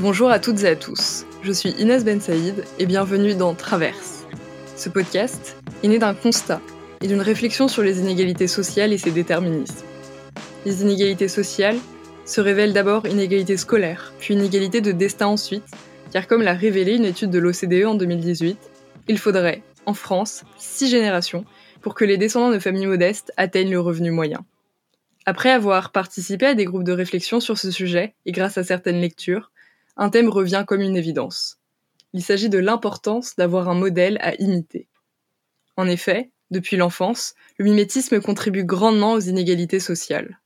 Bonjour à toutes et à tous, je suis Inès Ben Saïd et bienvenue dans Traverse. Ce podcast est né d'un constat et d'une réflexion sur les inégalités sociales et ses déterminismes. Les inégalités sociales se révèlent d'abord inégalités scolaires, puis inégalités de destin ensuite, car comme l'a révélé une étude de l'OCDE en 2018, il faudrait, en France, six générations pour que les descendants de familles modestes atteignent le revenu moyen. Après avoir participé à des groupes de réflexion sur ce sujet, et grâce à certaines lectures, un thème revient comme une évidence. Il s'agit de l'importance d'avoir un modèle à imiter. En effet, depuis l'enfance, le mimétisme contribue grandement aux inégalités sociales.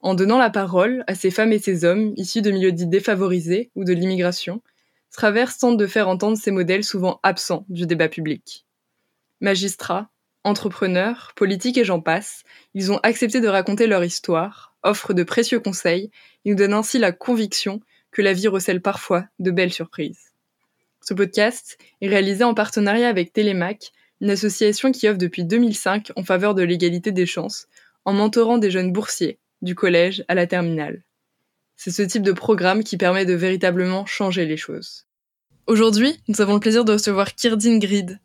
En donnant la parole à ces femmes et ces hommes issus de milieux dits défavorisés ou de l'immigration, Travers tente de faire entendre ces modèles souvent absents du débat public. Magistrats, entrepreneurs, politiques et j'en passe, ils ont accepté de raconter leur histoire, offrent de précieux conseils et nous donnent ainsi la conviction que la vie recèle parfois de belles surprises. Ce podcast est réalisé en partenariat avec Télémac, une association qui offre depuis 2005 en faveur de l'égalité des chances, en mentorant des jeunes boursiers, du collège à la terminale. C'est ce type de programme qui permet de véritablement changer les choses. Aujourd'hui, nous avons le plaisir de recevoir Kirdin Grid,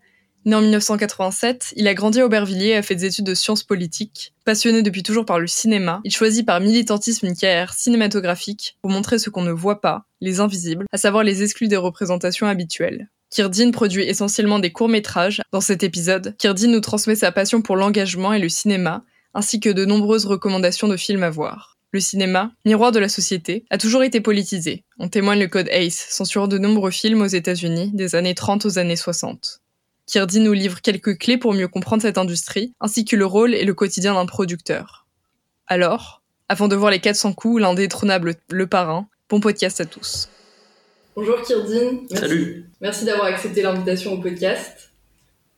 Né en 1987, il a grandi à Aubervilliers et a fait des études de sciences politiques. Passionné depuis toujours par le cinéma, il choisit par militantisme une carrière cinématographique pour montrer ce qu'on ne voit pas, les invisibles, à savoir les exclus des représentations habituelles. Kirdin produit essentiellement des courts-métrages. Dans cet épisode, Kirdin nous transmet sa passion pour l'engagement et le cinéma, ainsi que de nombreuses recommandations de films à voir. Le cinéma, miroir de la société, a toujours été politisé. On témoigne le code ACE, censurant de nombreux films aux États-Unis des années 30 aux années 60. Kirdi nous livre quelques clés pour mieux comprendre cette industrie, ainsi que le rôle et le quotidien d'un producteur. Alors, avant de voir les 400 coups, l'indétrônable Le Parrain, bon podcast à tous. Bonjour Kirdine. Salut. Merci d'avoir accepté l'invitation au podcast.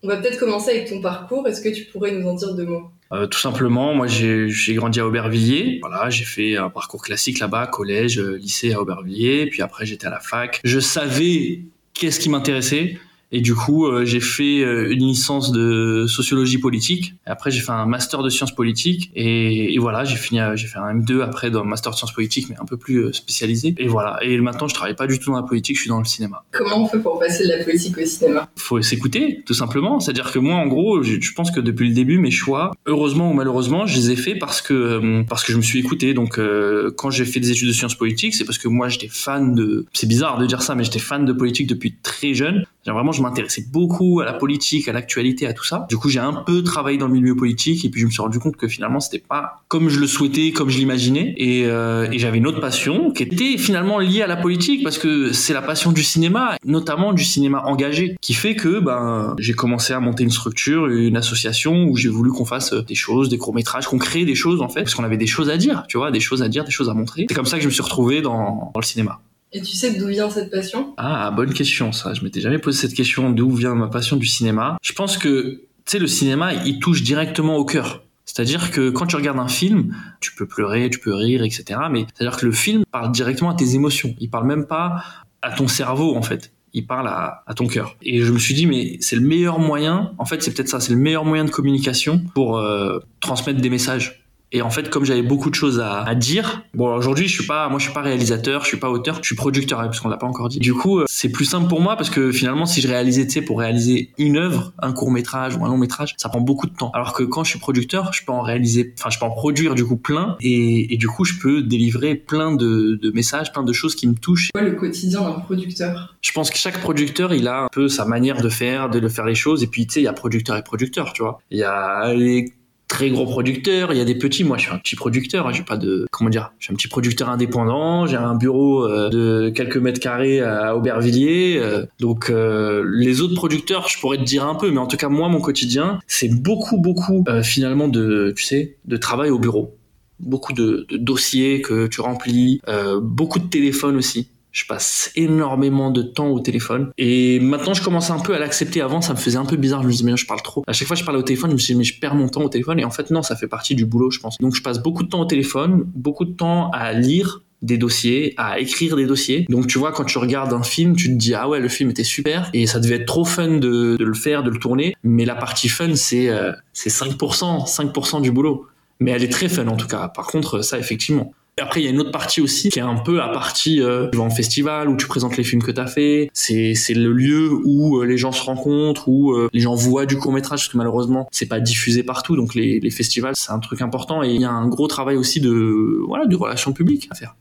On va peut-être commencer avec ton parcours. Est-ce que tu pourrais nous en dire deux mots? Euh, Tout simplement, moi j'ai grandi à Aubervilliers. Voilà, j'ai fait un parcours classique là-bas, collège, euh, lycée à Aubervilliers. Puis après j'étais à la fac. Je savais qu'est-ce qui m'intéressait. Et du coup, euh, j'ai fait euh, une licence de sociologie politique. Après, j'ai fait un master de sciences politiques. Et, et voilà, j'ai fini, j'ai fait un M2 après dans master de sciences politiques, mais un peu plus euh, spécialisé. Et voilà. Et maintenant, je travaille pas du tout dans la politique, je suis dans le cinéma. Comment on fait pour passer de la politique au cinéma? Faut s'écouter, tout simplement. C'est-à-dire que moi, en gros, je, je, pense que depuis le début, mes choix, heureusement ou malheureusement, je les ai faits parce que parce que je me suis écouté. Donc, euh, quand j'ai fait des études de sciences politiques, c'est parce que moi, j'étais fan de. C'est bizarre de dire ça, mais j'étais fan de politique depuis très jeune. Vraiment, je m'intéressais beaucoup à la politique, à l'actualité, à tout ça. Du coup, j'ai un peu travaillé dans le milieu politique et puis je me suis rendu compte que finalement, c'était pas comme je le souhaitais, comme je l'imaginais. Et, euh, et j'avais une autre passion qui était finalement liée à la politique parce que c'est la passion du cinéma, notamment du cinéma engagé, qui fait que ben j'ai commencé à monter une structure, une association où j'ai voulu qu'on fasse des choses, des courts métrages, qu'on crée des choses en fait, parce qu'on avait des choses à dire, tu vois, des choses à dire, des choses à montrer. C'est comme ça que je me suis retrouvé dans, dans le cinéma. Et tu sais d'où vient cette passion? Ah, bonne question ça. Je m'étais jamais posé cette question d'où vient ma passion du cinéma. Je pense que, tu sais, le cinéma, il touche directement au cœur. C'est-à-dire que quand tu regardes un film, tu peux pleurer, tu peux rire, etc. Mais c'est-à-dire que le film parle directement à tes émotions. Il parle même pas à ton cerveau, en fait. Il parle à, ton cœur. Et je me suis dit, mais c'est le meilleur moyen, en fait, c'est peut-être ça, c'est le meilleur moyen de communication pour euh, transmettre des messages et en fait, comme j'avais beaucoup de choses à, à dire, bon, aujourd'hui, je suis pas, moi, je suis pas réalisateur, je suis pas auteur, je suis producteur, parce qu'on l'a pas encore dit. Du coup, euh, c'est plus simple pour moi parce que finalement, si je réalisais, tu sais, pour réaliser une œuvre, un court métrage ou un long métrage, ça prend beaucoup de temps. Alors que quand je suis producteur, je peux en réaliser, enfin, je peux en produire du coup plein, et, et du coup, je peux délivrer plein de, de, messages, plein de choses qui me touchent. Quoi le quotidien d'un producteur? Je pense que chaque producteur, il a un peu sa manière de faire, de faire les choses, et puis tu sais, il y a producteur et producteur, tu vois. Il y a les très gros producteurs, il y a des petits. Moi, je suis un petit producteur. Hein, j'ai pas de comment dire. Je suis un petit producteur indépendant. J'ai un bureau euh, de quelques mètres carrés à Aubervilliers. Euh, donc euh, les autres producteurs, je pourrais te dire un peu, mais en tout cas moi, mon quotidien, c'est beaucoup, beaucoup finalement de, tu sais, de travail au bureau. Beaucoup de, de dossiers que tu remplis, beaucoup de téléphones aussi je passe énormément de temps au téléphone. Et maintenant, je commence un peu à l'accepter. Avant, ça me faisait un peu bizarre. Je me disais, mais je parle trop. À chaque fois je parlais au téléphone, je me dit, mais je perds mon temps au téléphone. Et en fait, non, ça fait partie du boulot, je pense. Donc, je passe beaucoup de temps au téléphone, beaucoup de temps à lire des dossiers, à écrire des dossiers. Donc tu vois, quand tu regardes un film, tu te dis ah ouais, le film était super et ça devait être trop fun de, de le faire, de le tourner. Mais la partie fun, c'est euh, c'est 5%, 5% du boulot. Mais elle est très fun en tout cas. Par contre, ça effectivement, après, il y a une autre partie aussi qui est un peu la partie euh, tu en festival où tu présentes les films que tu as fait. C'est c'est le lieu où euh, les gens se rencontrent, où euh, les gens voient du court métrage parce que malheureusement c'est pas diffusé partout. Donc les, les festivals c'est un truc important et il y a un gros travail aussi de voilà de relations publiques à faire.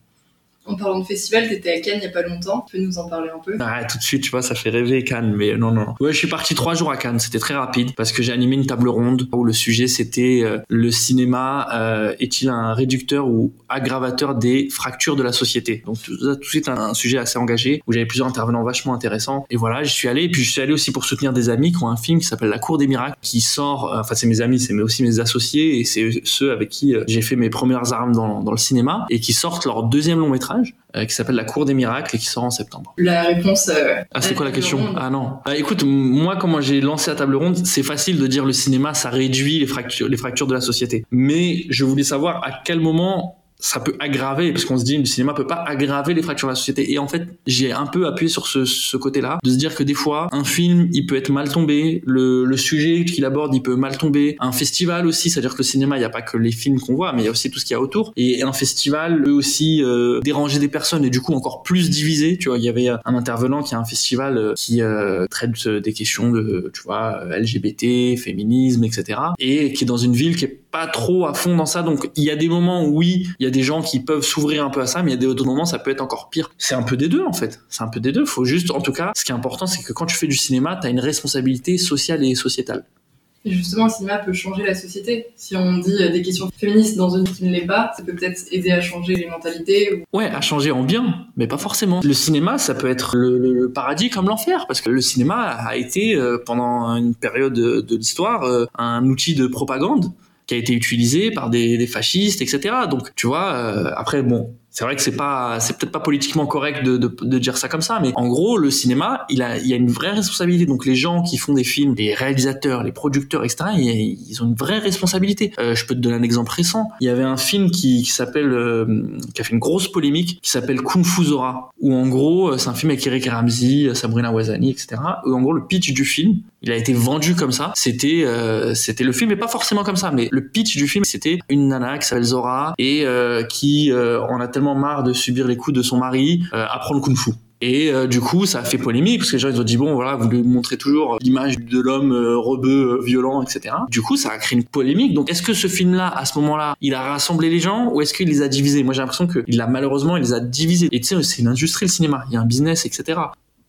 En parlant de festival, t'étais à Cannes il y a pas longtemps. Tu peux nous en parler un peu? Ah, tout de suite, tu vois, ça fait rêver Cannes, mais non, non. Ouais, je suis parti trois jours à Cannes. C'était très rapide parce que j'ai animé une table ronde où le sujet c'était euh, le cinéma euh, est-il un réducteur ou aggravateur des fractures de la société? Donc tout, tout de suite un, sujet assez engagé où j'avais plusieurs intervenants vachement intéressants. Et voilà, j'y suis allé. Et puis je suis allé aussi pour soutenir des amis qui ont un film qui s'appelle La Cour des miracles, qui sort. Euh, enfin, c'est mes amis, c'est aussi mes associés et c'est ceux avec qui j'ai fait mes premières armes dans le cinéma et qui sortent leur deuxième long métrage euh, qui s'appelle La Cour des miracles et qui sort en septembre. La réponse. Euh, ah, c'est quoi la question ronde. Ah non. Ah, écoute, moi, comment j'ai lancé la table ronde, c'est facile de dire le cinéma, ça réduit les fractures, les fractures de la société. Mais je voulais savoir à quel moment ça peut aggraver parce qu'on se dit le cinéma peut pas aggraver les fractures de la société. Et en fait j'ai un peu appuyé sur ce, ce côté-là de se dire que des fois un film il peut être mal tombé. Le, le sujet qu'il aborde il peut mal tomber. Un festival aussi c'est-à-dire que le cinéma il y a pas que les films qu'on voit mais il y a aussi tout ce qu'il y a autour. Et un festival peut aussi euh, déranger des personnes et du coup encore plus diviser. Tu vois il y avait un intervenant qui a un festival euh, qui euh, traite des questions de tu vois LGBT féminisme etc et qui est dans une ville qui est pas trop à fond dans ça donc il y a des moments où oui il y a des gens qui peuvent s'ouvrir un peu à ça, mais il y a des autres moments, ça peut être encore pire. C'est un peu des deux, en fait. C'est un peu des deux. Faut juste, en tout cas, ce qui est important, c'est que quand tu fais du cinéma, tu as une responsabilité sociale et sociétale. Et justement, le cinéma peut changer la société. Si on dit des questions féministes dans une qui ne l'est pas, ça peut peut-être aider à changer les mentalités. Ou... Ouais, à changer en bien, mais pas forcément. Le cinéma, ça peut être le, le paradis comme l'enfer, parce que le cinéma a été, euh, pendant une période de, de l'histoire, euh, un outil de propagande qui a été utilisé par des, fascistes, etc. Donc, tu vois, euh, après, bon, c'est vrai que c'est pas, c'est peut-être pas politiquement correct de, dire ça comme ça, mais en gros, le cinéma, il a, il y a une vraie responsabilité. Donc les gens qui font des films, les réalisateurs, les producteurs, etc., ils, ont une vraie responsabilité. Euh, je peux te donner un exemple récent. Il y avait un film qui, s'appelle, euh, qui a fait une grosse polémique, qui s'appelle Kung Fu Zora, où en gros, c'est un film avec Eric Ramsey, Sabrina Wazani, etc. Où en gros, le pitch du film, il a été vendu comme ça. C'était, euh, c'était le film, mais pas forcément comme ça, mais le pitch du film, c'était une nana qui s'appelle Zora et euh, qui en a tellement marre de subir les coups de son mari, euh, apprend le kung-fu. Et euh, du coup, ça a fait polémique parce que les gens ils ont dit bon voilà, vous lui montrez toujours l'image de l'homme euh, rebeu, violent, etc. Du coup, ça a créé une polémique. Donc, est-ce que ce film-là, à ce moment-là, il a rassemblé les gens ou est-ce qu'il les a divisés? Moi, j'ai l'impression qu'il a malheureusement, il les a divisés. Et tu sais, c'est une industrie le cinéma, il y a un business, etc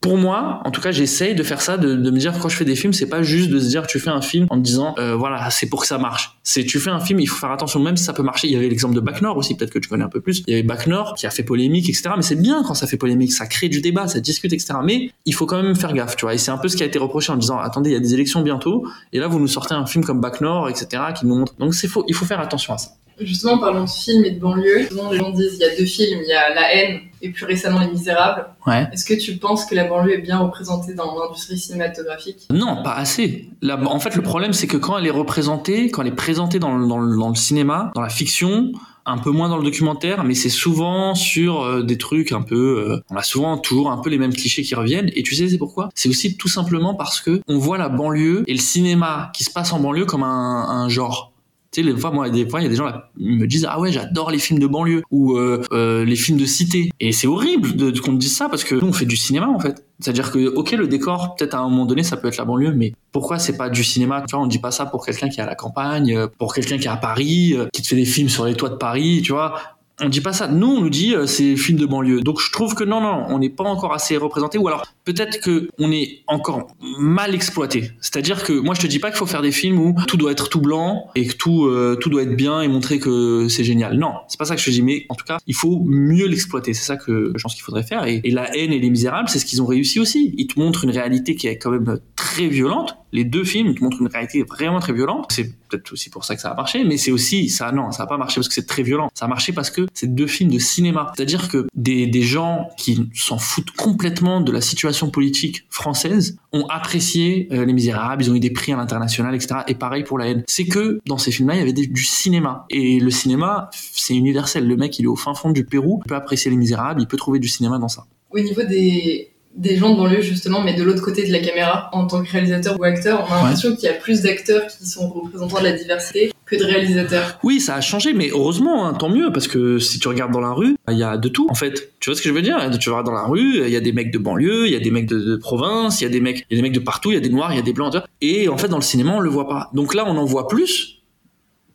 pour moi, en tout cas, j'essaye de faire ça, de, de, me dire quand je fais des films, c'est pas juste de se dire tu fais un film en te disant euh, voilà c'est pour que ça marche. C'est tu fais un film, il faut faire attention même si ça peut marcher. Il y avait l'exemple de Bac Nord aussi, peut-être que tu connais un peu plus. Il y avait Bac Nord qui a fait polémique, etc. Mais c'est bien quand ça fait polémique, ça crée du débat, ça discute, etc. Mais il faut quand même faire gaffe, tu vois. Et c'est un peu ce qui a été reproché en disant attendez, il y a des élections bientôt, et là vous nous sortez un film comme Bac Nord, etc. qui nous montre. Donc c'est faux, il faut faire attention à ça. Justement, parlons de films et de banlieue. Souvent, les gens disent il y a deux films, il y a La haine et plus récemment Les Misérables. Ouais. Est-ce que tu penses que la banlieue est bien représentée dans l'industrie cinématographique? Non, pas assez. La, en fait, le problème, c'est que quand elle est représentée, quand elle est présentée dans, dans, dans le cinéma, dans la fiction, un peu moins dans le documentaire, mais c'est souvent sur euh, des trucs un peu. Euh, on a souvent toujours un peu les mêmes clichés qui reviennent. Et tu sais, c'est pourquoi? C'est aussi tout simplement parce que on voit la banlieue et le cinéma qui se passe en banlieue comme un, un genre tu sais, les fois, moi, des il y a des gens là, me disent, ah ouais, j'adore les films de banlieue ou euh, euh, les films de cité. Et c'est horrible de, qu'on me dise ça parce que nous, on fait du cinéma en fait. C'est-à-dire que, ok, le décor, peut-être à un moment donné, ça peut être la banlieue, mais pourquoi c'est pas du cinéma? Tu vois, on dit pas ça pour quelqu'un qui est à la campagne, euh, pour quelqu'un qui est à Paris, qui te fait des films sur les toits de Paris, tu vois on dit pas ça. Nous, on nous dit euh, c'est film de banlieue. Donc je trouve que non, non, on n'est pas encore assez représenté. Ou alors peut-être que on est encore mal exploité. C'est-à-dire que moi, je te dis pas qu'il faut faire des films où tout doit être tout blanc et que tout euh, tout doit être bien et montrer que c'est génial. Non, c'est pas ça que je te dis. Mais en tout cas, il faut mieux l'exploiter. C'est ça que je pense qu'il faudrait faire. Et, et, la haine et les misérables, c'est ce qu'ils ont réussi aussi. Ils te montrent une réalité qui est quand même très violente. Les deux films te montrent une réalité vraiment très violente. C'est peut-être aussi pour ça que ça a marché, mais c'est aussi ça. Non, ça a pas marché parce que c'est très violent. Ça a marché parce que c'est deux films de cinéma. C'est-à-dire que des, des gens qui s'en foutent complètement de la situation politique française ont apprécié euh, Les Misérables, ils ont eu des prix à l'international, etc. Et pareil pour La haine. C'est que dans ces films-là, il y avait du cinéma. Et le cinéma, c'est universel. Le mec, il est au fin fond du Pérou, il peut apprécier Les Misérables, il peut trouver du cinéma dans ça. Au niveau des des gens de banlieue justement, mais de l'autre côté de la caméra, en tant que réalisateur ou acteur, on a l'impression qu'il y a plus d'acteurs qui sont représentants de la diversité que de réalisateurs. Oui, ça a changé, mais heureusement, hein, tant mieux, parce que si tu regardes dans la rue, il y a de tout en fait. Tu vois ce que je veux dire Tu vas dans la rue, il y a des mecs de banlieue, il y a des mecs de, province, il y a des mecs, il y a des mecs de partout, il y a des noirs, il y a des blancs, et en fait dans le cinéma on le voit pas. Donc là on en voit plus,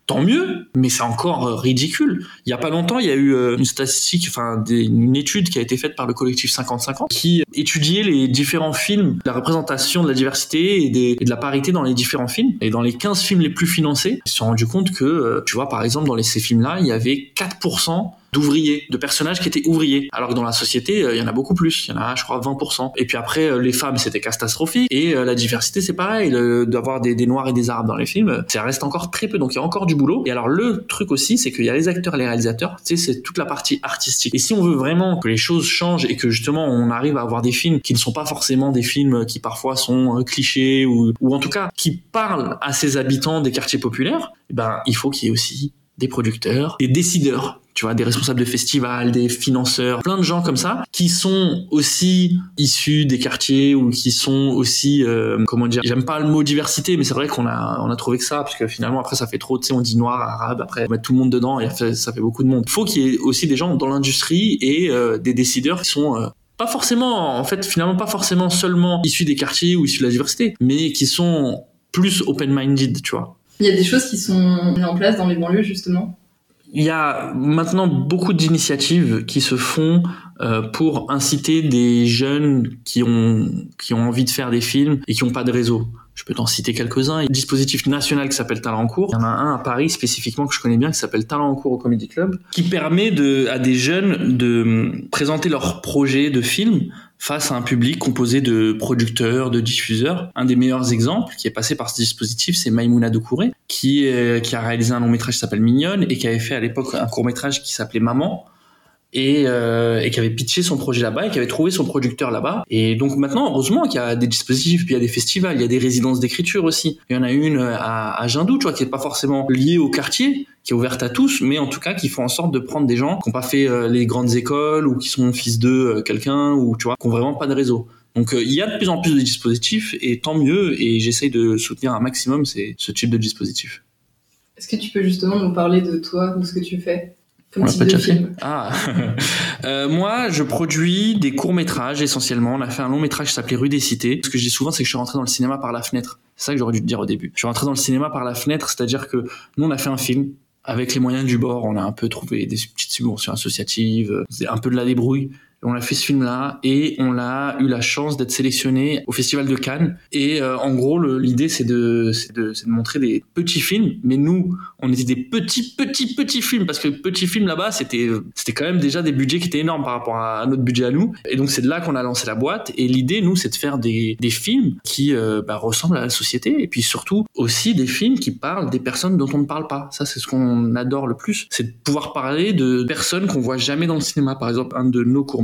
tant mieux, mais c'est encore euh, ridicule. Il y a pas longtemps, il y a eu euh, une statistique, enfin une étude qui a été faite par le collectif 50-50 qui étudiait les différents films, la représentation de la diversité et, de la parité dans les différents films. Et dans les 15 films les plus financés, ils se sont rendus compte que, euh, tu vois, par exemple, dans ces films-là, il y avait 4% d'ouvriers, de personnages qui étaient ouvriers. Alors que dans la société, euh, il y en a beaucoup plus. Il y en a, je crois, 20%. Et puis après, euh, les femmes, c'était catastrophique. Et la diversité, c'est pareil. D'avoir des, des, noirs et des arabes dans les films, ça reste encore très peu. Donc il y a encore du boulot. Et alors le truc aussi, c'est qu'il y a les acteurs et les réalisateurs. Tu sais, c'est toute la partie artistique. Et si on veut vraiment que les choses changent et que justement on arrive à avoir des films qui ne sont pas forcément des films qui parfois sont clichés ou, ou en tout cas qui parlent à ces habitants des quartiers populaires, eh ben il faut qu'il y ait aussi des producteurs, des décideurs tu vois, des responsables de festivals, des financeurs, plein de gens comme ça, qui sont aussi issus des quartiers ou qui sont aussi, euh, comment dire, j'aime pas le mot diversité, mais c'est vrai qu'on a, on a trouvé que ça, parce que finalement après ça fait trop, tu sais, on dit noir, arabe, après on tout le monde dedans et ça fait beaucoup de monde. Il faut qu'il y ait aussi des gens dans l'industrie et euh, des décideurs qui sont euh, pas forcément, en fait, finalement pas forcément seulement issus des quartiers ou issus de la diversité, mais qui sont plus open-minded, tu vois. Il y a des choses qui sont mises en place dans les banlieues justement il y a maintenant beaucoup d'initiatives qui se font euh, pour inciter des jeunes qui ont qui ont envie de faire des films et qui n'ont pas de réseau. Je peux t'en citer quelques-uns. Il y a un dispositif national qui s'appelle Talent en cours. Il y en a un à Paris spécifiquement que je connais bien qui s'appelle Talent en cours au Comedy Club, qui permet de, à des jeunes de présenter leurs projets de films face à un public composé de producteurs, de diffuseurs. Un des meilleurs exemples qui est passé par ce dispositif, c'est Maïmouna Doucouré, qui, qui a réalisé un long métrage qui s'appelle Mignonne et qui avait fait à l'époque un court métrage qui s'appelait Maman et, euh, et qui avait pitché son projet là-bas et qui avait trouvé son producteur là-bas. Et donc maintenant, heureusement qu'il y a des dispositifs, puis il y a des festivals, il y a des résidences d'écriture aussi. Il y en a une à, à Jindou, tu vois, qui est pas forcément liée au quartier, qui est ouverte à tous, mais en tout cas qui font en sorte de prendre des gens qui n'ont pas fait euh, les grandes écoles ou qui sont fils de euh, quelqu'un ou tu vois, qui ont vraiment pas de réseau. Donc il y a de plus en plus de dispositifs et tant mieux. Et j'essaye de soutenir un maximum ces, ce type de dispositif. Est-ce que tu peux justement nous parler de toi, de ce que tu fais? On l'a pas déjà fait? Ah euh, Moi, je produis des courts-métrages essentiellement. On a fait un long-métrage qui s'appelait Rue des Cités. Ce que je dis souvent, c'est que je suis rentré dans le cinéma par la fenêtre. C'est ça que j'aurais dû te dire au début. Je suis rentré dans le cinéma par la fenêtre, c'est-à-dire que nous, on a fait un film. Avec les moyens du bord, on a un peu trouvé des petites subventions associatives, un peu de la débrouille on a fait ce film-là et on a eu la chance d'être sélectionné au Festival de Cannes. Et euh, en gros, l'idée c'est de, montrer des petits films, mais nous, on était des petits, petits, petits films parce que petits films là-bas, c'était, c'était quand même déjà des budgets qui étaient énormes par rapport à, notre budget à nous. Et donc c'est de là qu'on a lancé la boîte. Et l'idée, nous, c'est de faire des, films qui euh, bah, ressemblent à la société et puis surtout aussi des films qui parlent des personnes dont on ne parle pas. Ça, c'est ce qu'on adore le plus, c'est de pouvoir parler de personnes qu'on voit jamais dans le cinéma. Par exemple, un de nos courts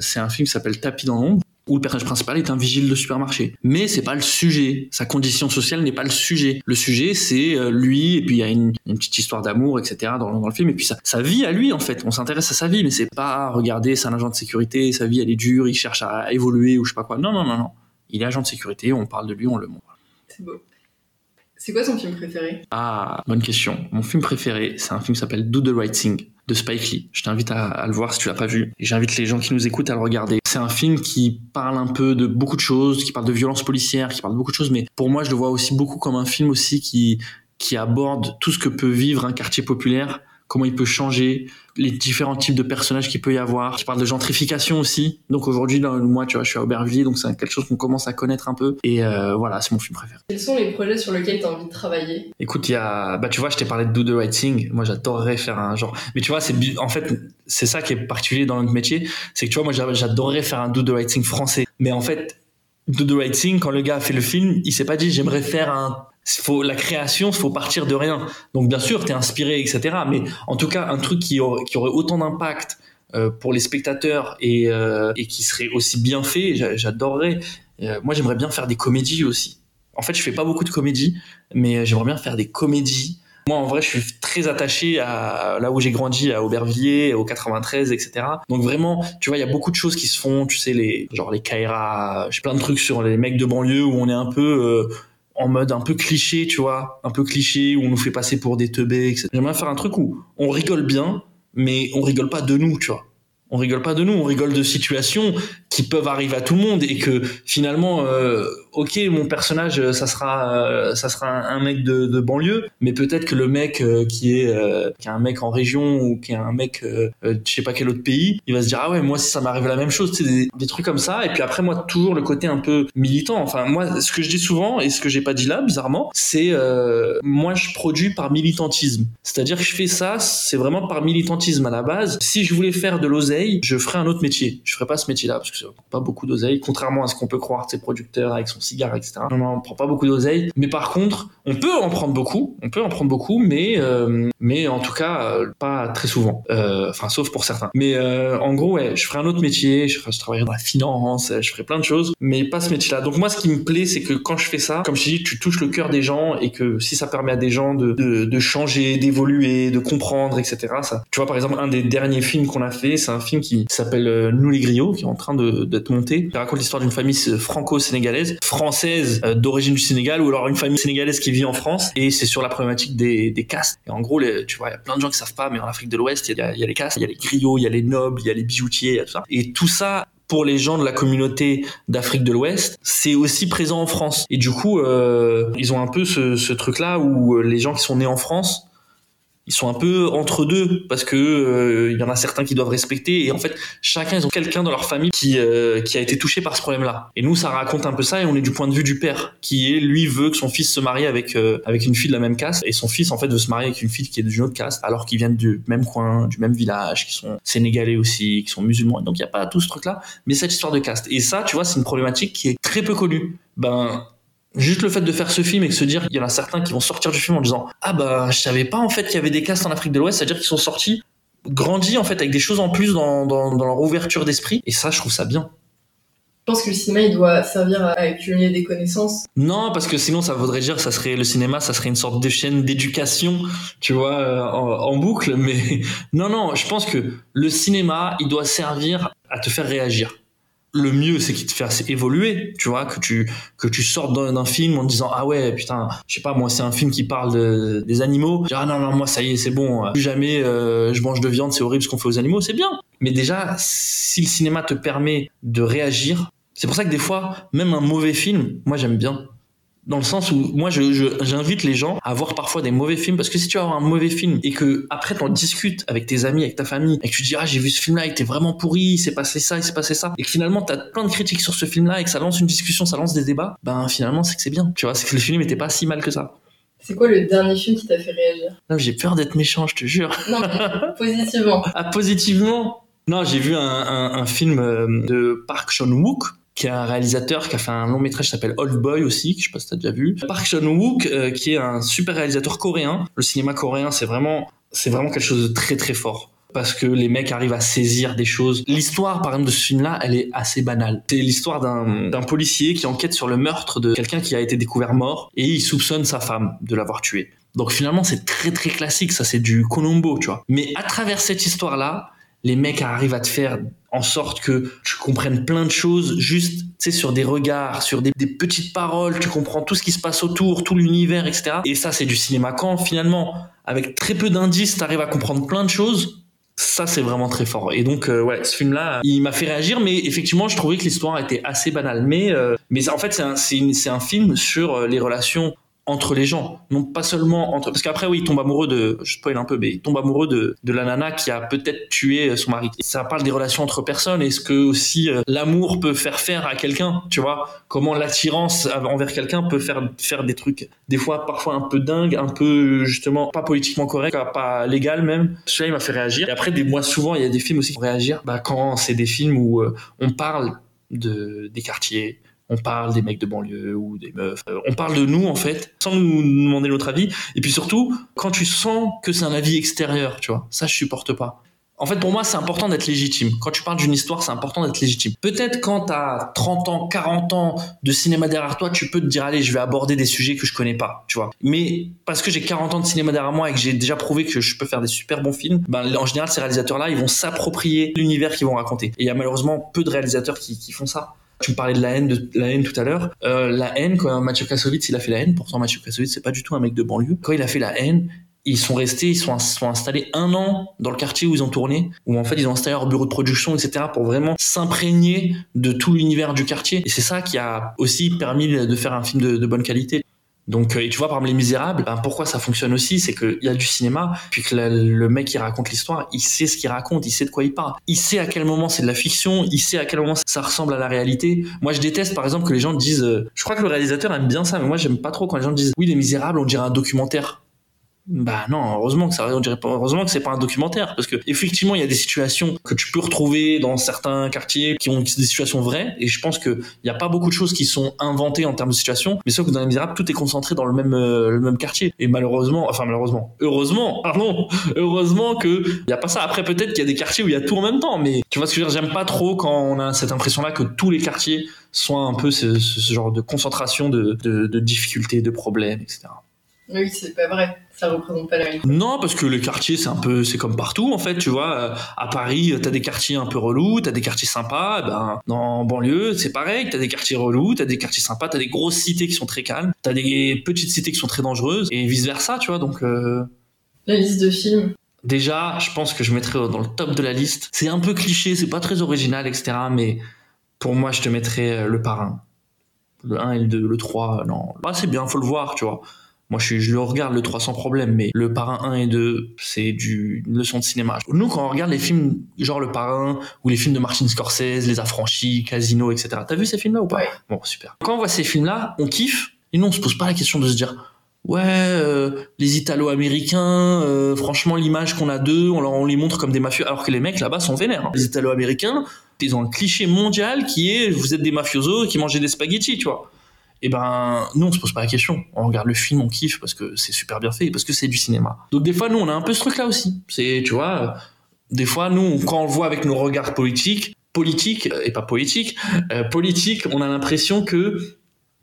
C'est un film qui s'appelle Tapis dans l'ombre où le personnage principal est un vigile de supermarché. Mais c'est pas le sujet. Sa condition sociale n'est pas le sujet. Le sujet, c'est euh, lui, et puis il y a une, petite histoire d'amour, etc. Dans, le film. Et puis sa vie à lui, en fait. On s'intéresse à sa vie, mais c'est pas, regarder, c'est un agent de sécurité, sa vie, elle est dure, il cherche à évoluer ou je sais pas quoi. Non, non, non, non. Il est agent de sécurité, on parle de lui, on le montre. C'est beau. C'est quoi ton film préféré? Ah, bonne question. Mon film préféré, c'est un film qui s'appelle Do the Right Thing de Spike Lee. Je t'invite à, le voir si tu l'as pas vu. Et j'invite les gens qui nous écoutent à le regarder. C'est un film qui parle un peu de beaucoup de choses, qui parle de violence policière, qui parle de beaucoup de choses, mais pour moi, je le vois aussi beaucoup comme un film aussi qui qui aborde tout ce que peut vivre un quartier populaire comment il peut changer, les différents types de personnages qu'il peut y avoir. Je parle de gentrification aussi. Donc aujourd'hui, moi, tu vois, je suis à Aubervilliers, donc c'est quelque chose qu'on commence à connaître un peu. Et euh, voilà, c'est mon film préféré. Quels sont les projets sur lesquels tu as envie de travailler? Écoute, il y a, bah tu vois, je t'ai parlé de Do the Right Thing. Moi, j'adorerais faire un genre. Mais tu vois, c'est en fait, c'est ça qui est particulier dans notre métier, c'est que tu vois, moi, j'adorerais faire un Do the Right Thing français. Mais en fait, Do the Right Thing, quand le gars a fait le film, il s'est pas dit j'aimerais faire un faut la création, faut partir de rien. Donc bien sûr, tu es inspiré, etc. Mais en tout cas, un truc qui aurait, autant d'impact euh, pour les spectateurs et, euh, et qui serait aussi bien fait, j'adorerais. Euh, moi, j'aimerais bien faire des comédies aussi. En fait, je fais pas beaucoup de comédies, mais j'aimerais bien faire des comédies Moi, en vrai, je suis très attaché à là où j'ai grandi, à Aubervilliers, au 93, etc. Donc vraiment, tu vois, il y a beaucoup de choses qui se font. Tu sais, les genre les Kaira, j'ai plein de trucs sur les mecs de banlieue où on est un peu en mode un peu cliché, tu vois, un peu cliché où on nous fait passer pour des teubés, etc. J'aimerais faire un truc où on rigole bien, mais on rigole pas de nous, tu vois on rigole pas de nous, on rigole de situations qui peuvent arriver à tout le monde et que finalement, euh, ok, mon personnage, euh, ça sera, euh, ça sera un, mec de, de, banlieue, mais peut-être que le mec qui est, qui est un mec en région ou qui est un mec, je sais pas quel autre pays, il va se dire ah ouais, moi si ça m'arrive la même chose, c'est des, trucs comme ça. Et puis après moi toujours le côté un peu militant. Enfin moi, ce que je dis souvent et ce que j'ai pas dit là, bizarrement, c'est moi je produis par militantisme. C'est-à-dire que je fais ça, c'est vraiment par militantisme à la base. Si je voulais faire de l'oseille je ferai un autre métier. Je ferai pas ce métier-là parce que pas beaucoup d'oseille, contrairement à ce qu'on peut croire de ces producteurs avec son cigare, etc. Non, non, on prend pas beaucoup d'oseille. Mais par contre, on peut en prendre beaucoup. On peut en prendre beaucoup, mais euh, mais en tout cas euh, pas très souvent. Euh, enfin, sauf pour certains. Mais en gros, ouais, je ferai un autre métier. Je, je travaillerai dans la finance. Je ferai plein de choses, mais pas ce métier-là. Donc moi, ce qui me plaît, c'est que quand je fais ça, comme je dis, tu touches le cœur des gens et que si ça permet à des gens de de, de changer, d'évoluer, de comprendre, etc. Tu vois, par exemple, un des derniers films qu'on a fait, c'est un film qui s'appelle Nous les griots, qui est en train d'être monté. Il raconte l'histoire d'une famille franco-sénégalaise, française euh, d'origine du Sénégal, ou alors une famille sénégalaise qui vit en France, et c'est sur la problématique des, des castes. Et en gros, tu vois, il y a plein de gens qui savent pas, mais en Afrique de l'Ouest, il y, a, les castes, il y a les griots, il y a les nobles, il y a les bijoutiers, il y a tout ça. Et tout ça, pour les gens de la communauté d'Afrique de l'Ouest, c'est aussi présent en France. Et du coup, euh, ils ont un peu ce, ce truc-là où les gens qui sont nés en France ils sont un peu entre deux parce que euh, il y en a certains qui doivent respecter et en fait chacun ils ont quelqu'un dans leur famille qui euh, qui a été touché par ce problème-là. Et nous ça raconte un peu ça et on est du point de vue du père qui est lui veut que son fils se marie avec euh, avec une fille de la même caste et son fils en fait veut se marier avec une fille qui est d'une autre caste alors qu'ils viennent du même coin, du même village, qui sont sénégalais aussi, qui sont musulmans. Donc il y a pas tout ce truc là, mais cette histoire de caste. Et ça tu vois c'est une problématique qui est très peu connue. Ben Juste le fait de faire ce film et de se dire qu'il y en a certains qui vont sortir du film en disant ah bah je savais pas en fait qu'il y avait des castes en Afrique de l'Ouest, c'est-à-dire qu'ils sont sortis grandis en fait avec des choses en plus dans, dans, dans leur ouverture d'esprit et ça je trouve ça bien. Je pense que le cinéma, il doit servir à accumuler des connaissances. Non, parce que sinon, ça voudrait dire, ça serait le cinéma, ça serait une sorte de chaîne d'éducation, tu vois, euh, en, en, boucle. Mais non, non, je pense que le cinéma, il doit servir à te faire réagir le mieux c'est qu'il te fasse évoluer tu vois que tu que tu sortes d'un film en disant ah ouais putain je sais pas moi c'est un film qui parle des animaux. Ah non non moi ça y est c'est bon plus jamais euh, je mange de viande c'est horrible ce qu'on fait aux animaux c'est bien. Mais déjà si le cinéma te permet de réagir c'est pour ça que des fois même un mauvais film moi j'aime bien dans le sens où moi j'invite les gens à voir parfois des mauvais films parce que si tu as un mauvais film et que après t'en discutes avec tes amis avec ta famille et que tu dis ah j'ai vu ce film là il était vraiment pourri il s'est passé ça il s'est passé ça et que finalement t'as plein de critiques sur ce film là et que ça lance une discussion ça lance des débats ben finalement c'est que c'est bien tu vois c'est que le film était pas si mal que ça c'est quoi le dernier film qui t'a fait réagir? J'ai peur d'être méchant, je te jure. Non, positivement. ah, positivement? Non, j'ai vu un, un, un, film euh, de Park Chan-wook qui est un réalisateur qui a fait un long métrage qui s'appelle Old Boy aussi, que je sais pas si t'as déjà vu. Park Chan-wook, euh, qui est un super réalisateur coréen. Le cinéma coréen, c'est vraiment, c'est vraiment quelque chose de très très fort parce que les mecs arrivent à saisir des choses. L'histoire, par exemple, de ce film-là, elle est assez banale. C'est l'histoire d'un policier qui enquête sur le meurtre de quelqu'un qui a été découvert mort et il soupçonne sa femme de l'avoir tué. Donc finalement, c'est très très classique, ça c'est du Colombo, tu vois. Mais à travers cette histoire-là, les mecs arrivent à te faire en sorte que tu comprennes plein de choses juste tu sais sur des regards sur des, petites paroles tu comprends tout ce qui se passe autour tout l'univers etc et ça c'est du cinéma quand finalement avec très peu d'indices tu arrives à comprendre plein de choses. Ça c'est vraiment très fort. Et donc euh, ouais ce film là il m'a fait réagir mais effectivement je trouvais que l'histoire était assez banale. Mais euh, mais en fait c'est un, un film sur euh, les relations entre les gens, non pas seulement entre parce qu'après oui, il tombe amoureux de je spoil un peu mais il tombe amoureux de de la nana qui a peut-être tué son mari. Ça parle des relations entre personnes et ce que aussi euh, l'amour peut faire faire à quelqu'un, tu vois, comment l'attirance envers quelqu'un peut faire faire des trucs des fois parfois un peu dingue, un peu justement pas politiquement correct, pas légal même. Celui-là il m'a fait réagir. Et après des mois souvent, il y a des films aussi qui font réagir bah quand c'est des films où euh, on parle de des quartiers, on parle des mecs de banlieue ou des meufs. Euh, on parle de nous en fait, sans nous demander notre avis. Et puis surtout, quand tu sens que c'est un avis extérieur, tu vois, ça je supporte pas. En fait, pour moi, c'est important d'être légitime. Quand tu parles d'une histoire, c'est important d'être légitime. Peut-être quand tu as 30 ans, 40 ans de cinéma derrière toi, tu peux te dire, allez, je vais aborder des sujets que je connais pas, tu vois. Mais parce que j'ai 40 ans de cinéma derrière moi et que j'ai déjà prouvé que je peux faire des super bons films, ben, en général, ces réalisateurs-là, ils vont s'approprier l'univers qu'ils vont raconter. Et il y a malheureusement peu de réalisateurs qui, qui font ça. Tu me parlais de la haine, de la haine tout à l'heure. Euh, la haine, quand Mathieu Kassovitz, il a fait la haine, pourtant Mathieu Kassovitz, c'est pas du tout un mec de banlieue. Quand il a fait la haine, ils sont restés, ils sont, sont, installés un an dans le quartier où ils ont tourné, où en fait ils ont installé leur bureau de production, etc., pour vraiment s'imprégner de tout l'univers du quartier. Et c'est ça qui a aussi permis de faire un film de, de bonne qualité. Donc, euh, et tu vois, par exemple, Les Misérables, ben, pourquoi ça fonctionne aussi, c'est qu'il y a du cinéma, puis que le mec qui raconte l'histoire, il sait ce qu'il raconte, il sait de quoi il parle. Il sait à quel moment c'est de la fiction, il sait à quel moment ça ressemble à la réalité. Moi, je déteste, par exemple, que les gens disent, euh, je crois que le réalisateur aime bien ça, mais moi, j'aime pas trop quand les gens disent, oui, Les Misérables, on dirait un documentaire. Bah non, heureusement que ça, on dirait pas, heureusement que c'est pas un documentaire, parce que effectivement il y a des situations que tu peux retrouver dans certains quartiers qui ont des situations vraies, et je pense que il y a pas beaucoup de choses qui sont inventées en termes de situation, mais sauf que dans les Misérables tout est concentré dans le même euh, le même quartier, et malheureusement, enfin malheureusement, heureusement, pardon, heureusement que il y a pas ça. Après peut-être qu'il y a des quartiers où il y a tout en même temps, mais tu vois ce que je veux dire, j'aime pas trop quand on a cette impression là que tous les quartiers soient un peu ce, ce genre de concentration de, de, de difficultés, de problèmes, etc. Oui, c'est pas vrai. Ça représente pas la réalité. Non, parce que les quartiers, c'est un peu, c'est comme partout, en fait, tu vois. Euh, à Paris, t'as des quartiers un peu relous, t'as des quartiers sympas. Eh ben, dans banlieue, c'est pareil. T'as des quartiers relous, t'as des quartiers sympas, t'as des grosses cités qui sont très calmes, t'as des petites cités qui sont très dangereuses, et vice versa, tu vois. Donc, euh... la liste de films. Déjà, je pense que je mettrais dans le top de la liste. C'est un peu cliché, c'est pas très original, etc. Mais pour moi, je te mettrais euh, le parrain. Le 1 et le 2, le 3, non. Bah, c'est bien, faut le voir, tu vois. Moi, je, je, le regarde le 300 problèmes, mais le Parrain 1 et 2, c'est du une leçon de cinéma. Nous, quand on regarde les films genre le Parrain ou les films de Martin Scorsese, Les Affranchis, Casino, etc. T'as vu ces films-là ou pas? Ouais. Bon, super. Quand on voit ces films-là, on kiffe et nous, on se pose pas la question de se dire ouais, euh, les Italo-Américains, euh, franchement, l'image qu'on a d'eux, on, leur, on les montre comme des mafieux, alors que les mecs là-bas sont vénères. Hein. Les Italo-Américains, ils ont un cliché mondial qui est vous êtes des mafiosos qui mangent des spaghettis, tu vois et ben nous on se pose pas la question. On regarde le film on kiffe parce que c'est super bien fait parce que c'est du cinéma. Donc des fois nous on a un peu ce truc là aussi. C'est tu vois des fois nous quand on le voit avec nos regards politiques politiques et pas poétiques euh, politiques on a l'impression que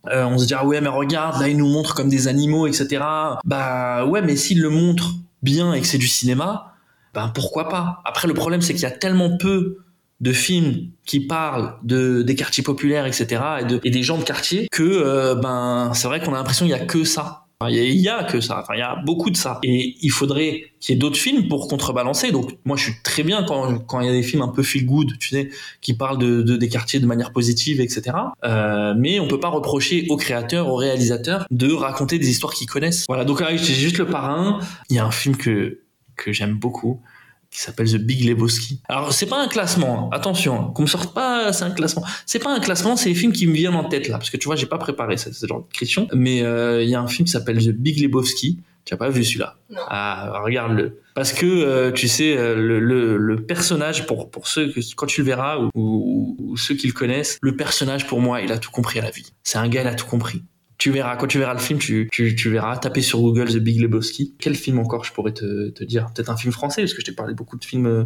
euh, on se dit ah ouais mais regarde là il nous montre comme des animaux etc bah ouais mais s'il le montre bien et que c'est du cinéma ben pourquoi pas? Après le problème c'est qu'il y a tellement peu de films qui parlent de des quartiers populaires, etc. et, de, et des gens de quartier que euh, ben c'est vrai qu'on a l'impression qu'il y a que ça. Il y, a, que ça, il y a beaucoup de ça. Et il faudrait qu'il y ait d'autres films pour contrebalancer. Donc moi je suis très bien quand quand il y a des films un peu feel good, tu sais, qui parlent de, de des quartiers de manière positive, etc. Euh, mais on peut pas reprocher aux créateurs, aux réalisateurs de raconter des histoires qu'ils connaissent. Voilà. Donc c'est juste le parrain. Il y a un film que que j'aime beaucoup qui s'appelle The Big Lebowski. Alors c'est pas un classement, attention, hein. qu'on me sorte pas, c'est un classement. C'est pas un classement, c'est les films qui me viennent en tête là, parce que tu vois, j'ai pas préparé ce, ce genre de question. Mais il euh, y a un film qui s'appelle The Big Lebowski. Tu as pas vu celui-là? Ah, regarde-le. Parce que euh, tu sais, euh, le, le, le, personnage pour pour ceux que quand tu le verras ou, ou, ou ceux qui le connaissent, le personnage pour moi, il a tout compris à la vie. C'est un gars, il a tout compris tu verras quand tu verras le film tu, tu, tu verras taper sur Google The Big Lebowski quel film encore je pourrais te, te dire? Peut-être un film français parce que je t'ai parlé beaucoup de films euh,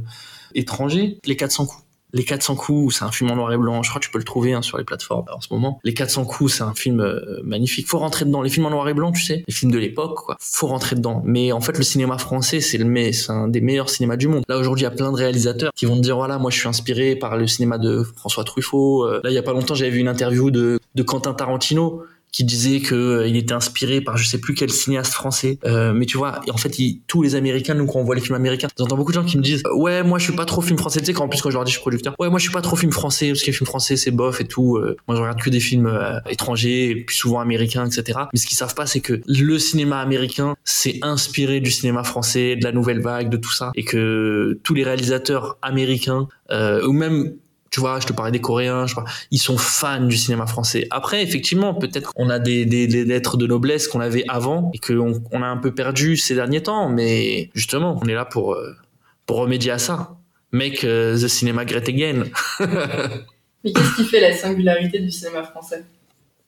étrangers les 400 coups les 400 coups, c'est un film en noir et blanc. Je crois que tu peux le trouver hein, sur les plateformes en ce moment. Les 400 coups, c'est un film euh, magnifique. Faut rentrer dedans. Les films en noir et blanc, tu sais, les films de l'époque, quoi. Faut rentrer dedans. Mais en fait, le cinéma français, c'est le c'est un des meilleurs cinémas du monde. Là aujourd'hui, il y a plein de réalisateurs qui vont te dire voilà, moi, je suis inspiré par le cinéma de François Truffaut. Euh, là, il y a pas longtemps, j'avais vu une interview de, de Quentin Tarantino qui disait que euh, il était inspiré par je sais plus quel cinéaste français. Euh, mais tu vois en fait il, tous les américains nous quand on voit les films américains. J'entends beaucoup de gens qui me disent ouais moi je suis pas trop film français tu sais quand plus quand je leur dis je suis producteur ouais moi je suis pas trop film français parce que les films français c'est bof et tout. Euh, moi je regarde que des films euh, étrangers puis souvent américains etc mais ce qu'ils savent pas c'est que le cinéma américain c'est inspiré du cinéma français de la nouvelle vague de tout ça. Et que tous les réalisateurs américains euh, ou même tu vois, je te parlais des Coréens, ils sont fans du cinéma français. Après, effectivement, peut-être qu'on a des, lettres de noblesse qu'on avait avant et qu'on on a un peu perdu ces derniers temps, mais justement, on est là pour, euh, pour remédier à ça. Make uh, the cinema great again. mais qu'est-ce qui fait la singularité du cinéma français?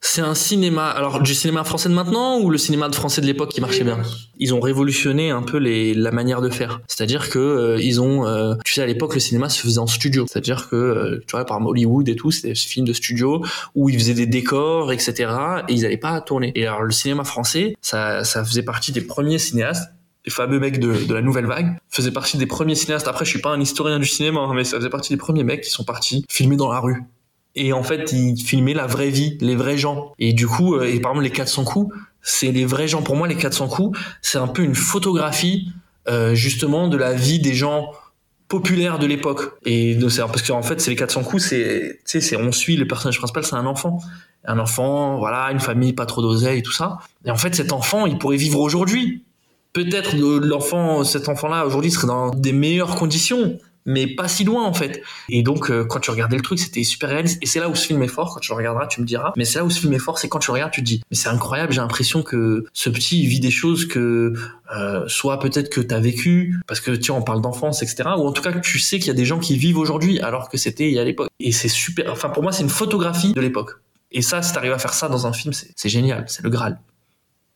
C'est un cinéma, alors du cinéma français de maintenant ou le cinéma de français de l'époque qui marchait bien? Ils ont révolutionné un peu les, la manière de faire. C'est-à-dire que euh, ils ont, euh, tu sais, à l'époque le cinéma se faisait en studio. C'est-à-dire que, euh, tu vois, par Hollywood et tout, c'était des films de studio où ils faisaient des décors, etc. Et ils n'allaient pas tourner. Et alors le cinéma français, ça, ça faisait partie des premiers cinéastes les fameux mecs de, de, la nouvelle vague faisaient partie des premiers cinéastes. Après, je suis pas un historien du cinéma, hein, mais ça faisait partie des premiers mecs qui sont partis filmer dans la rue. Et en fait, ils filmaient la vraie vie, les vrais gens. Et du coup, euh, et par exemple, les 400 coups, c'est les vrais gens. Pour moi, les 400 coups, c'est un peu une photographie, euh, justement, de la vie des gens populaires de l'époque. Et c'est parce qu'en fait, c'est les 400 coups, c'est, tu sais, c'est on suit le personnage principal, c'est un enfant, un enfant, voilà, une famille pas trop d'oseille et tout ça. Et en fait, cet enfant, il pourrait vivre aujourd'hui. Peut-être l'enfant, cet enfant-là aujourd'hui serait dans des meilleures conditions mais pas si loin en fait. Et donc euh, quand tu regardais le truc, c'était super réaliste. Et c'est là où ce film est fort. Quand tu le regarderas, tu me diras. Mais c'est là où ce film est fort, c'est quand tu regardes, tu te dis, mais c'est incroyable. J'ai l'impression que ce petit vit des choses que euh, soit peut-être que tu as vécu, parce que vois, on parle d'enfance, etc. Ou en tout cas tu sais qu'il y a des gens qui vivent aujourd'hui alors que c'était il y a l'époque. Et c'est super. Enfin pour moi, c'est une photographie de l'époque. Et ça, si t'arrives à faire ça dans un film, c'est génial, c'est le Graal.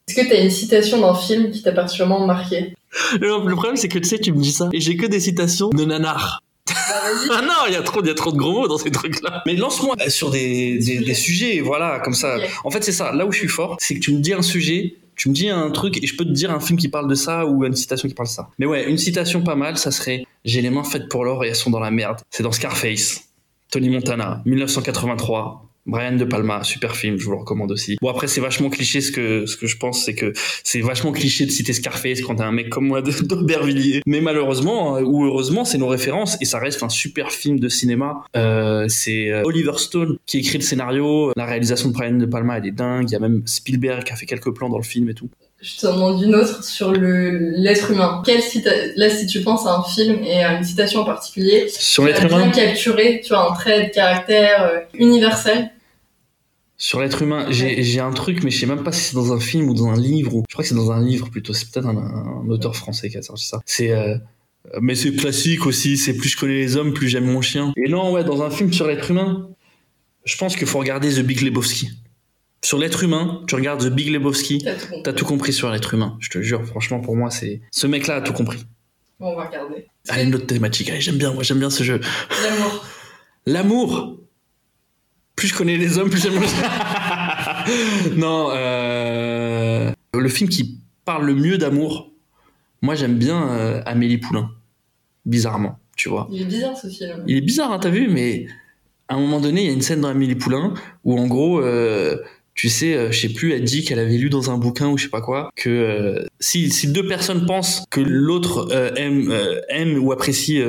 Est-ce que tu as une citation d'un film qui t'a particulièrement marqué? Le, problème, c'est que tu sais, tu me dis ça, et j'ai que des citations de nanar. Bah, ah non, il y a trop, il y a trop de gros mots dans ces trucs-là. Mais lance-moi sur des, des, sujets, voilà, comme ça. En fait, c'est ça. Là où je suis fort, c'est que tu me dis un sujet, tu me dis un truc, et je peux te dire un film qui parle de ça ou une citation qui parle de ça. Mais ouais, une citation pas mal, ça serait J'ai les mains faites pour l'or et elles sont dans la merde. C'est dans Scarface. Tony Montana, 1983. Brian De Palma, super film, je vous le recommande aussi. Bon après c'est vachement cliché ce que ce que je pense, c'est que c'est vachement cliché de citer Scarface quand t'as un mec comme moi d'Aubervilliers. Mais malheureusement euh, ou heureusement c'est nos références et ça reste un super film de cinéma. Euh, c'est euh, Oliver Stone qui écrit le scénario, la réalisation de Brian De Palma elle est dingue. Il y a même Spielberg qui a fait quelques plans dans le film et tout. Je te demande une autre sur le l'être humain. Quelle cita... Là, si tu penses à un film et à une citation en particulier, sur l'être humain, capturé, tu as un trait de caractère universel sur l'être humain, j'ai un truc, mais je sais même pas si c'est dans un film ou dans un livre. Ou... Je crois que c'est dans un livre plutôt. C'est peut-être un, auteur français qui a sorti ça. C'est euh, mais c'est classique aussi. C'est plus je connais les hommes, plus j'aime mon chien. Et non, ouais, dans un film sur l'être humain, je pense qu'il faut regarder The Big Lebowski. Sur l'être humain, tu regardes The Big Lebowski, t'as tout, compris sur l'être humain. Je te jure, franchement, pour moi, c'est ce mec-là a tout compris. Bon, on va regarder. Allez, une autre thématique. Allez, j'aime bien, moi, j'aime bien ce jeu. L'amour. L'amour plus je connais les hommes, plus j'aime non, euh... le film qui parle le mieux d'amour, moi j'aime bien euh, Amélie Poulain, bizarrement, tu vois. Il est bizarre ce film. Il est bizarre, hein, t'as vu, mais à un moment donné, il y a une scène dans Amélie Poulain où en gros, euh, tu sais, euh, je sais plus, elle dit qu'elle avait lu dans un bouquin ou je sais pas quoi que euh, si, si deux personnes pensent que l'autre aime, aime ou apprécie,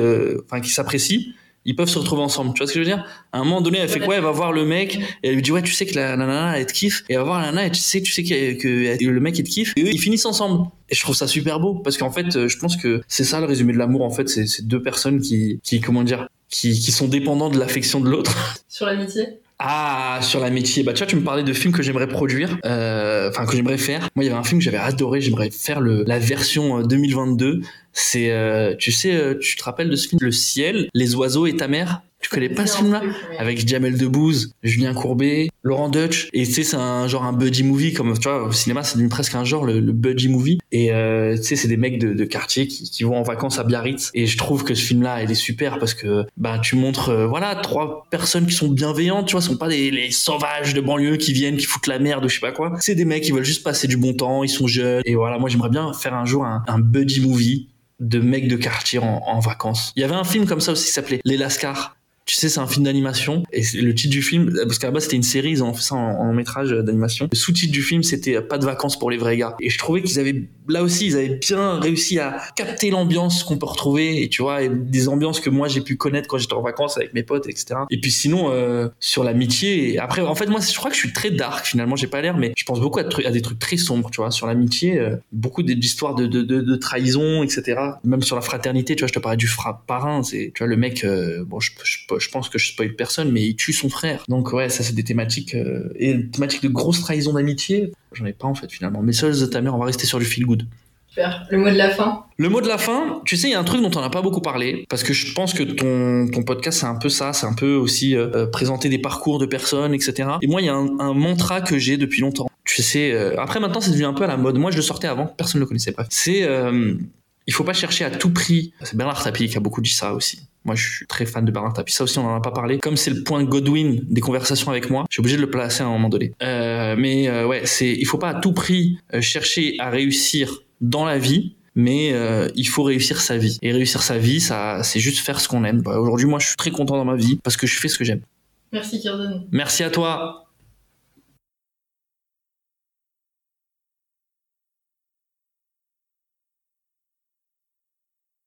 enfin qui s'apprécie, ils peuvent se retrouver ensemble. Tu vois ce que je veux dire? À un moment donné, elle fait quoi? Elle va voir le mec et elle lui dit ouais, tu sais que la, nana elle te kiffe. Et elle va voir la nana et tu sais, tu sais que, le mec il te kiffe. Et eux, ils finissent ensemble. Et je trouve ça super beau parce qu'en fait, euh, je pense que c'est ça le résumé de l'amour. En fait, c'est deux personnes qui, qui comment dire, qui, qui sont dépendants de l'affection de l'autre. Sur l'amitié? Ah, sur l'amitié. Bah, tu vois, tu me parlais de films que j'aimerais produire, euh, enfin, que j'aimerais faire. Moi, il y avait un film que j'avais adoré, j'aimerais faire le, la version 2022. Euh, c'est, euh, tu sais, tu te rappelles de ce film? Le Ciel, Les oiseaux et ta mère? Tu connais pas ce film-là Avec Jamel Debbouze, Julien Courbet, Laurent Deutsch. Et tu sais, c'est un genre un buddy movie, comme tu vois, au cinéma, c'est presque un genre, le, buddy movie. Et euh, tu sais, c'est des mecs de, de quartier qui, qui, vont en vacances à Biarritz. Et je trouve que ce film-là, il est super parce que bah tu montres, euh, voilà, trois personnes qui sont bienveillantes, tu vois, ce sont pas des les sauvages de banlieue qui viennent, qui foutent la merde ou je sais pas quoi. C'est des mecs qui veulent juste passer du bon temps, ils sont jeunes. Et voilà, moi j'aimerais bien faire un jour un, un buddy movie de mecs de quartier en, en, vacances. Il y avait un film comme ça aussi qui s'appelait Les Lascars tu sais, c'est un film d'animation. Et le titre du film, parce qu'à la base, c'était une série, ils ont fait ça en, métrage d'animation. Le sous-titre du film, c'était Pas de vacances pour les vrais gars. Et je trouvais qu'ils avaient, là aussi, ils avaient bien réussi à capter l'ambiance qu'on peut retrouver. Et tu vois, des ambiances que moi, j'ai pu connaître quand j'étais en vacances avec mes potes, etc. Et puis sinon, euh, sur l'amitié, après, en fait, moi, je crois que je suis très dark, finalement, j'ai pas l'air, mais je pense beaucoup à, des trucs très sombres, tu vois. Sur l'amitié, euh, beaucoup d'histoires de, de, trahison, etc. Même sur la fraternité, tu vois, je te parlais du parrain, c'est, tu vois, le mec, euh, bon, je, je je pense que je spoil personne, mais il tue son frère. Donc ouais, ça c'est des thématiques euh, et thématiques de grosse trahison d'amitié. J'en ai pas en fait finalement. Mais Souls ta mère, on va rester sur du feel good. Super. Le mot de la fin? Le mot de la fin, tu sais, il y a un truc dont on n'a pas beaucoup parlé, parce que je pense que ton, ton podcast, c'est un peu ça, c'est un peu aussi euh, euh, présenter des parcours de personnes, etc. Et moi, il y a un, un mantra que j'ai depuis longtemps. Tu sais, euh, après maintenant, c'est devenu un peu à la mode. Moi, je le sortais avant, personne ne le connaissait. Bref, c'est, il faut pas chercher à tout prix. C'est Bernard Tapie qui a beaucoup dit ça aussi. Moi, je suis très fan de Bernard Tapie. Ça aussi, on en a pas parlé. Comme c'est le point Godwin des conversations avec moi, je suis obligé de le placer à un moment donné. Euh, mais euh, ouais, c'est, il faut pas à tout prix euh, chercher à réussir dans la vie, mais euh, il faut réussir sa vie. Et réussir sa vie, ça, c'est juste faire ce qu'on aime. Bah, aujourd'hui, moi, je suis très content dans ma vie parce que je fais ce que j'aime. Merci Kirden. Merci à toi.